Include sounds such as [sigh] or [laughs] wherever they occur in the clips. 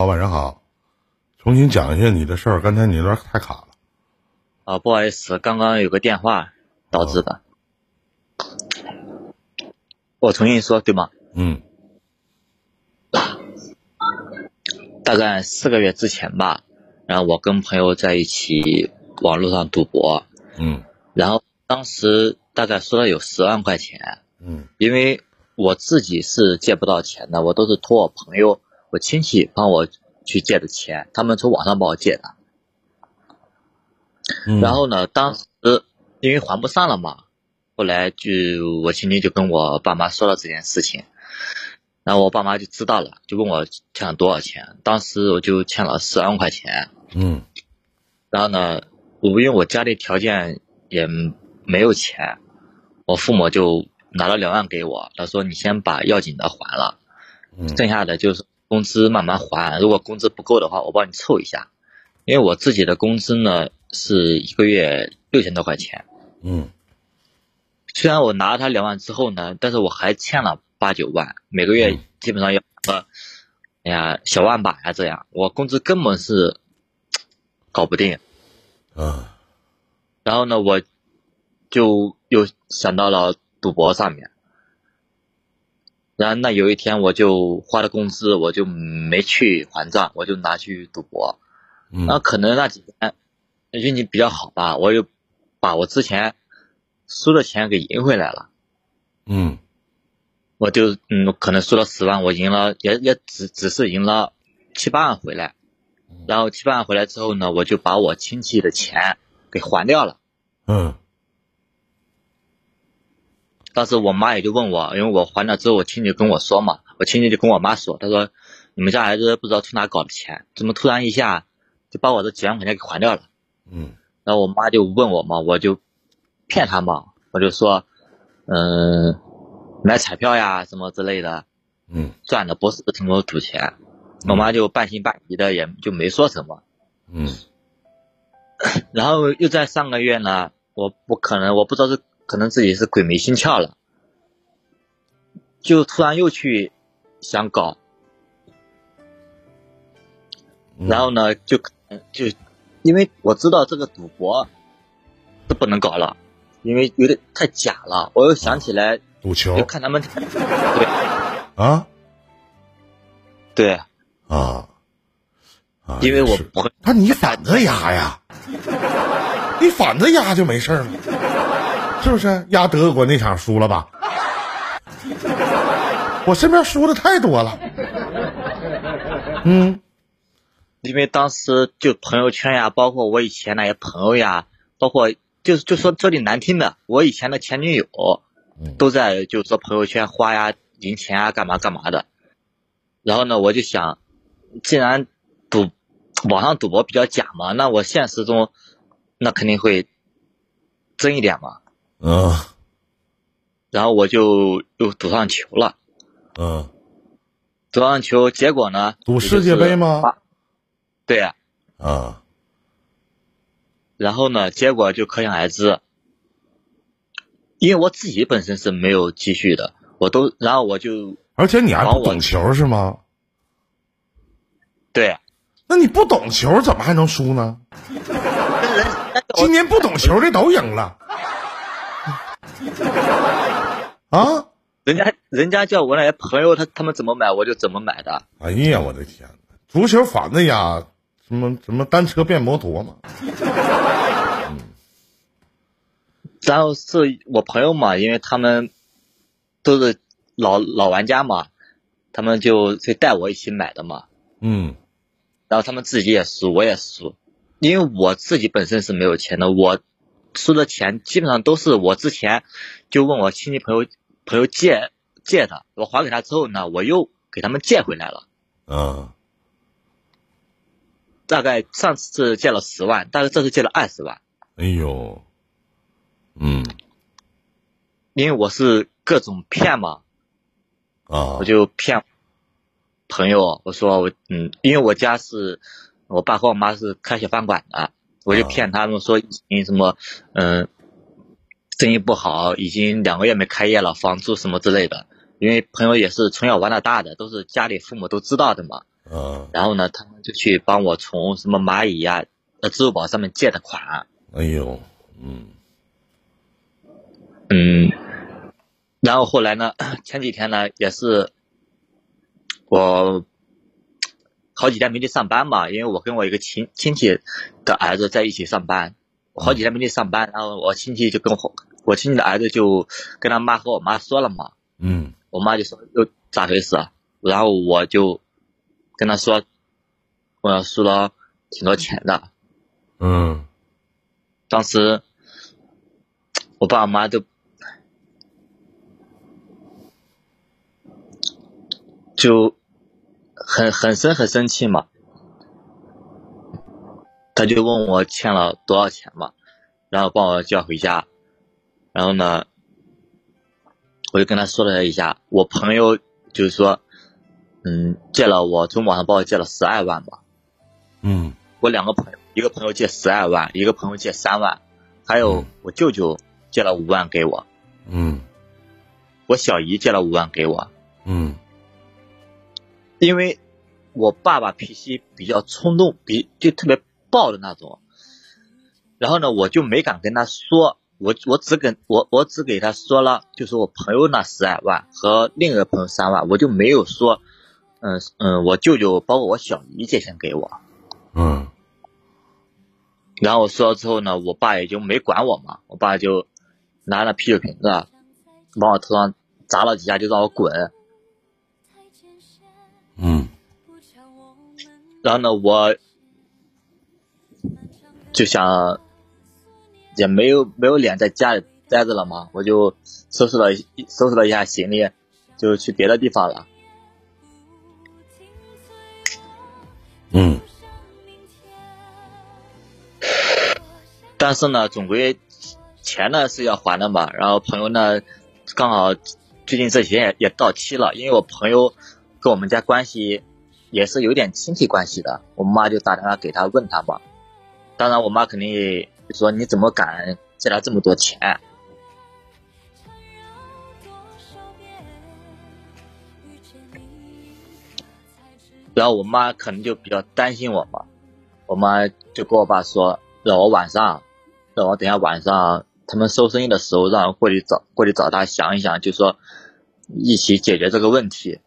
好，晚上好，重新讲一下你的事儿。刚才你那边太卡了。啊，不好意思，刚刚有个电话导致的。我重新说，对吗？嗯大概四个月之前吧，然后我跟朋友在一起网络上赌博，嗯然后当时大概输了有十万块钱，嗯因为我自己是借不到钱的，我都是托我朋友、我亲戚帮我去借的钱，他们从网上帮我借的。嗯。然后呢，当时因为还不上了嘛，后来就我亲戚就跟我爸妈说了这件事情，然后我爸妈就知道了，就问我欠了多少钱。当时我就欠了十万块钱，嗯然后呢，我因为我家里条件也没有钱，我父母就拿了两万给我，他说你先把要紧的还了，嗯剩下的就是工资慢慢还，如果工资不够的话，我帮你凑一下。因为我自己的工资呢是一个月六千多块钱，嗯虽然我拿了他两万之后呢，但是我还欠了八九万，每个月嗯基本上要个，哎呀小万把呀这样，我工资根本是搞不定。啊然后呢，我就又想到了赌博上面。然后那有一天我就花了工资，我就没去还账，我就拿去赌博。嗯然后可能那几天运气比较好吧，我又把我之前输的钱给赢回来了。嗯我就嗯，可能输了十万，我赢了也也只只是赢了七八万回来。然后七八万回来之后呢，我就把我亲戚的钱给还掉了。嗯当时我妈也就问我，因为我还了之后，我亲戚跟我说嘛，我亲戚就跟我妈说，他说你们家孩子不知道从哪搞的钱，怎么突然一下就把我这几万块钱给还掉了。嗯然后我妈就问我嘛，我就骗她嘛，我就说，嗯，买彩票呀什么之类的，嗯赚的不是什么赌钱。我妈就半信半疑的，也就没说什么。嗯 [coughs] 然后又在上个月呢，我我可能我不知道是可能自己是鬼迷心窍了，就突然又去想搞，嗯。然后呢就就因为我知道这个赌博是不能搞了，因为有点太假了。我又想起来，赌球就看他们 [laughs] 对啊对，啊啊！因为我也是不会那你反着压呀，[laughs] 你反着压就没事了，是不是？压德国那场输了吧？我身边输的太多了。嗯因为当时就朋友圈呀，包括我以前那些朋友呀，包括就是就说说句难听的，我以前的前女友嗯都在就是说朋友圈花呀、赢钱啊、干嘛干嘛的。然后呢，我就想，既然赌网上赌博比较假嘛，那我现实中那肯定会真一点嘛。嗯然后我就又赌上球了，嗯，赌上球，结果呢？赌世界杯吗？对呀、啊然后呢，结果就可想而知，因为我自己本身是没有积蓄的，我都，然后我就而且你还不懂球是吗？对，那你不懂球怎么还能输呢？[laughs] 今年不懂球的都赢了。啊！人家人家叫我那些朋友，他他们怎么买我就怎么买的，哎呀，我的天哪！足球反着压，什么什么单车变摩托嘛？然后是我朋友嘛，因为他们都是老老玩家嘛，他们就就带我一起买的嘛，嗯然后他们自己也输，我也输，因为我自己本身是没有钱的，我输的钱基本上都是我之前就问我亲戚朋友朋友借借的，我还给他之后呢，我又给他们借回来了。嗯大概上次借了十万，但是这次借了二十万，哎呦，嗯因为我是各种骗嘛，啊我就骗朋友，我说我嗯，因为我家是我爸和我妈是开小饭馆的，我就啊骗他们说已经什么嗯，生意不好，已经两个月没开业了，房租什么之类的。因为朋友也是从小玩到大的，都是家里父母都知道的嘛。嗯，然后呢，他们就去帮我从什么蚂蚁呀、呃支付宝上面借的款，哎呦，嗯嗯，然后后来呢，[coughs] 前几天呢也是我好几天没去上班嘛，因为我跟我一个亲亲戚的儿子在一起上班，我好几天没去上班，然后我亲戚就跟我我亲戚的儿子就跟他妈和我妈说了嘛，嗯。我妈就说又咋回事啊？然后我就跟他说，我要输了挺多钱的。嗯。当时我爸我妈都就很很生很生气嘛，他就问我欠了多少钱嘛，然后帮我叫回家，然后呢，我就跟他说了一下，我朋友就是说，嗯，借了我从网上帮我借了十二万吧，嗯。我两个朋友，一个朋友借十二万，一个朋友借三万，还有嗯。我舅舅借了五万给我，嗯。我小姨借了五万给我，嗯因为我爸爸脾气比较冲动，比就特别暴的那种，然后呢，我就没敢跟他说，我我只跟我我只给他说了，就是我朋友那十二万和另一个朋友三万，我就没有说，嗯嗯，我舅舅包括我小姨借钱给我，嗯。然后我说了之后呢，我爸也就没管我嘛，我爸就拿了啤酒瓶子往我头上砸了几下，就让我滚。然后呢，我就想也没有没有脸在家里待着了嘛，我就收拾了一收拾了一下行李，就去别的地方了。嗯但是呢，总归钱呢是要还的嘛。然后朋友呢，刚好最近这几天也也到期了，因为我朋友跟我们家关系也是有点亲戚关系的，我妈就打电话给他问他嘛。当然，我妈肯定也说你怎么敢借他这么多钱？然后我妈可能就比较担心我嘛，我妈就跟我爸说，让我晚上，让我等下晚上他们收生意的时候，让我过去找过去找他想一想，就说一起解决这个问题。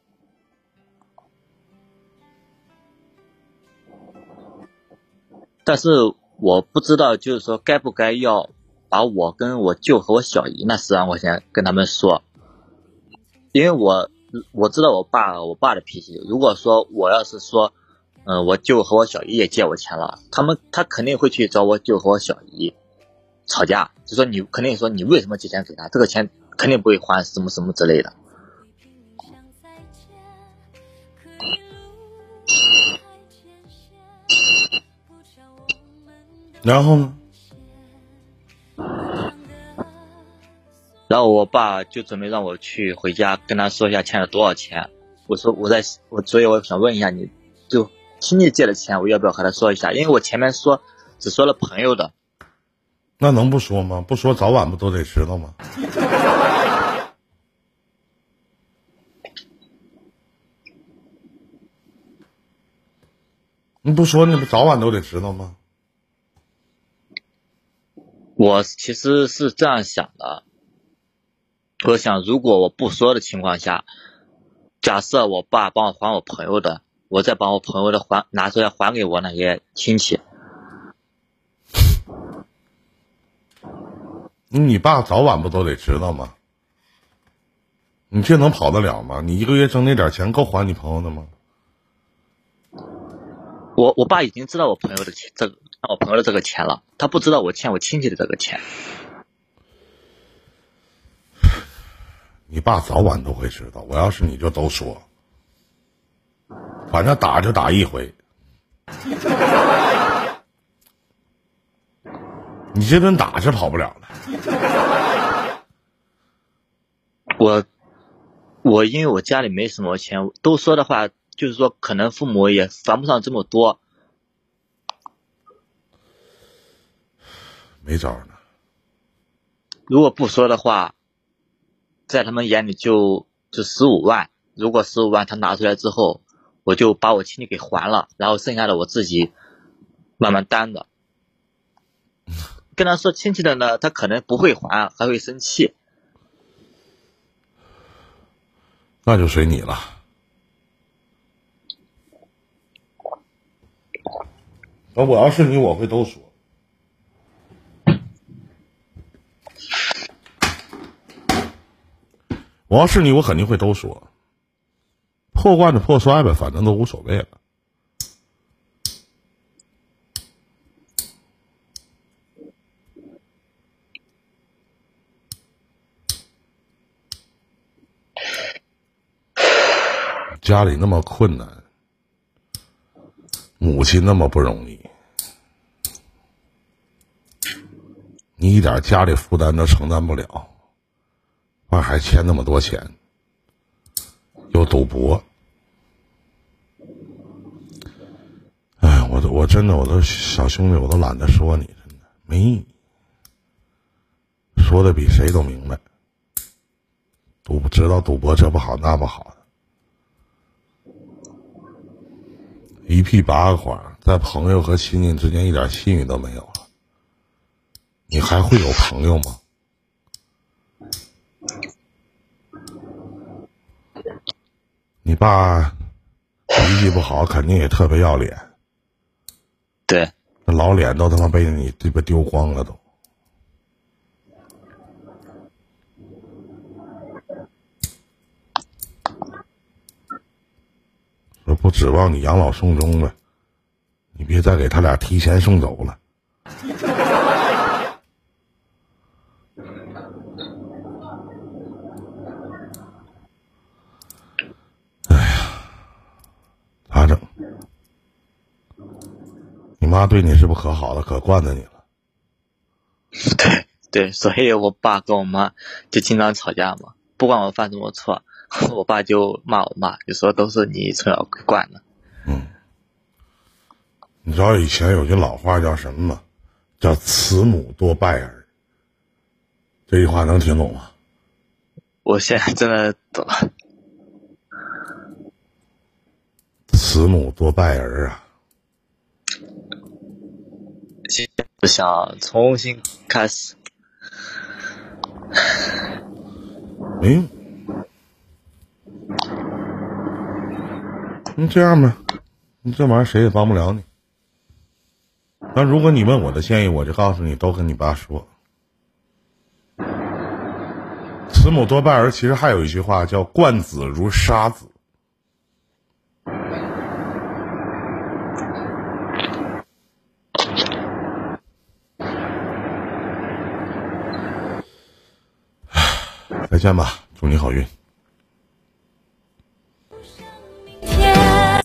但是我不知道，就是说该不该要把我跟我舅和我小姨那十万块钱跟他们说，因为我我知道我爸我爸的脾气。如果说我要是说，嗯、我舅和我小姨也借我钱了，他们他肯定会去找我舅和我小姨吵架，就说你肯定说你为什么借钱给他，这个钱肯定不会还，什么什么之类的。然后呢？然后我爸就准备让我去回家跟他说一下欠了多少钱。我说我在我，所以我想问一下你，就亲戚借的钱，我要不要和他说一下？因为我前面说只说了朋友的，那能不说吗？不说早晚不都得知道吗？你不说，你不早晚都得知道吗？我其实是这样想的。我想，如果我不说的情况下，假设我爸帮我还我朋友的，我再把我朋友的还拿出来还给我那些亲戚，你爸早晚不都得知道吗？你这能跑得了吗？你一个月挣那点钱够还你朋友的吗？我我爸已经知道我朋友的钱，这个欠我朋友的这个钱了，他不知道我欠我亲戚的这个钱。你爸早晚都会知道。我要是你就都说，反正打就打一回。你这顿打是跑不了了。我我因为我家里没什么钱，都说的话就是说，可能父母也烦不上这么多。没招儿呢。如果不说的话，在他们眼里就就十五万。如果十五万他拿出来之后，我就把我亲戚给还了，然后剩下的我自己慢慢担着。[laughs] 跟他说亲戚的呢，他可能不会还，还会生气。那就随你了。那我要是你，我会都说。我要是你，我肯定会都说。破罐子破摔呗，反正都无所谓了。家里那么困难，母亲那么不容易，你一点家里负担都承担不了，完还欠那么多钱，又赌博，哎，我都我真的我都小兄弟，我都懒得说你，真的没，说的比谁都明白，赌知道赌博这不好那不好的。一屁八个谎，在朋友和亲戚之间一点信誉都没有了，你还会有朋友吗？你爸脾气不好，肯定也特别要脸，[laughs] 对，那老脸都他妈被你这边丢光了都。说不指望你养老送终了，你别再给他俩提前送走了。哎呀，咋整？你妈对你是不是可好了，可惯着你了？对 [laughs] 对，所以我爸跟我妈就经常吵架嘛，不管我犯什么错。[laughs] 我爸就骂我妈，就说都是你从小惯的。嗯，你知道以前有句老话叫什么吗？叫“慈母多败儿”。这句话能听懂吗？我现在真的懂了。慈母多败儿啊！现在想重新开始。没用。你这样吧，你这玩意儿谁也帮不了你。那如果你问我的建议，我就告诉你，都跟你爸说。慈母多败儿，其实还有一句话叫“惯子如杀子”。见吧，祝你好运。